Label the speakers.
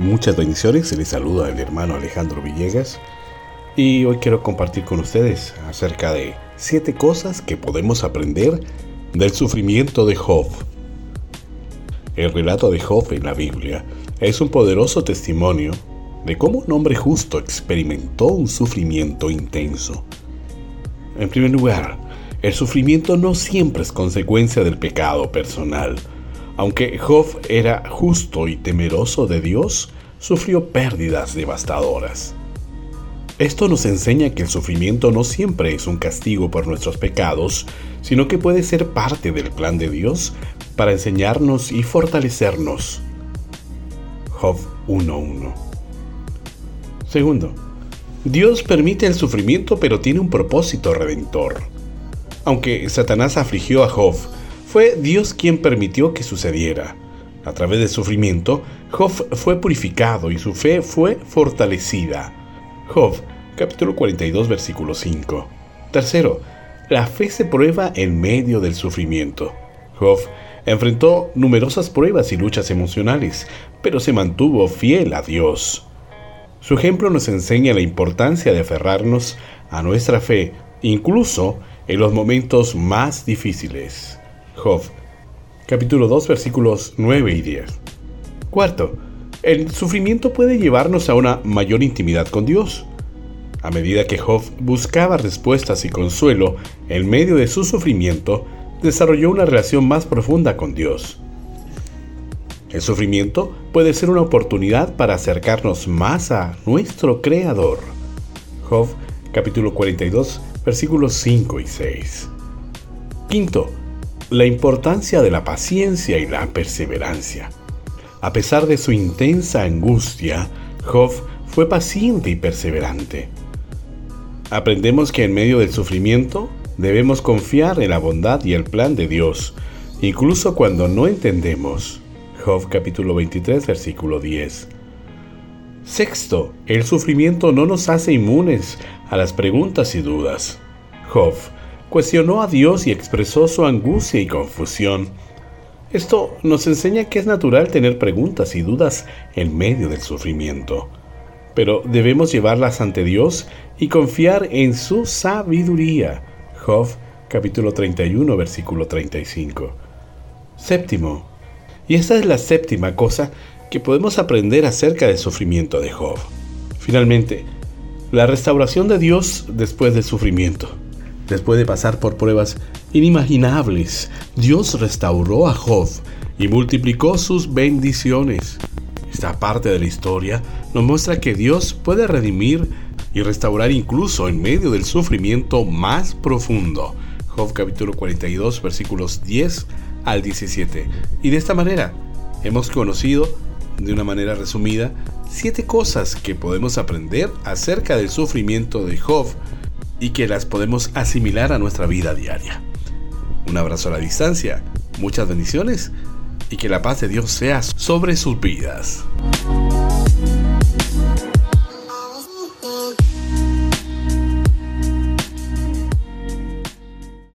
Speaker 1: Muchas bendiciones, les saluda el hermano Alejandro Villegas y hoy quiero compartir con ustedes acerca de siete cosas que podemos aprender del sufrimiento de Job. El relato de Job en la Biblia es un poderoso testimonio de cómo un hombre justo experimentó un sufrimiento intenso. En primer lugar, el sufrimiento no siempre es consecuencia del pecado personal. Aunque Job era justo y temeroso de Dios, sufrió pérdidas devastadoras. Esto nos enseña que el sufrimiento no siempre es un castigo por nuestros pecados, sino que puede ser parte del plan de Dios para enseñarnos y fortalecernos. Job 1.1 Segundo, Dios permite el sufrimiento pero tiene un propósito redentor. Aunque Satanás afligió a Job, fue Dios quien permitió que sucediera. A través del sufrimiento, Job fue purificado y su fe fue fortalecida. Job, capítulo 42, versículo 5. Tercero, la fe se prueba en medio del sufrimiento. Job enfrentó numerosas pruebas y luchas emocionales, pero se mantuvo fiel a Dios. Su ejemplo nos enseña la importancia de aferrarnos a nuestra fe, incluso en los momentos más difíciles. Job, capítulo 2, versículos 9 y 10. Cuarto, el sufrimiento puede llevarnos a una mayor intimidad con Dios. A medida que Job buscaba respuestas y consuelo en medio de su sufrimiento, desarrolló una relación más profunda con Dios. El sufrimiento puede ser una oportunidad para acercarnos más a nuestro Creador. Job capítulo 42 versículos 5 y 6. Quinto, la importancia de la paciencia y la perseverancia. A pesar de su intensa angustia, Job fue paciente y perseverante. Aprendemos que en medio del sufrimiento debemos confiar en la bondad y el plan de Dios, incluso cuando no entendemos. Job capítulo 23 versículo 10. Sexto, el sufrimiento no nos hace inmunes a las preguntas y dudas. Job cuestionó a Dios y expresó su angustia y confusión. Esto nos enseña que es natural tener preguntas y dudas en medio del sufrimiento, pero debemos llevarlas ante Dios y confiar en su sabiduría. Job capítulo 31 versículo 35. Séptimo, y esta es la séptima cosa que podemos aprender acerca del sufrimiento de Job. Finalmente, la restauración de Dios después del sufrimiento. Después de pasar por pruebas inimaginables, Dios restauró a Job y multiplicó sus bendiciones. Esta parte de la historia nos muestra que Dios puede redimir y restaurar incluso en medio del sufrimiento más profundo. Job capítulo 42 versículos 10 al 17. Y de esta manera hemos conocido, de una manera resumida, siete cosas que podemos aprender acerca del sufrimiento de Job y que las podemos asimilar a nuestra vida diaria. Un abrazo a la distancia, muchas bendiciones y que la paz de Dios sea sobre sus vidas.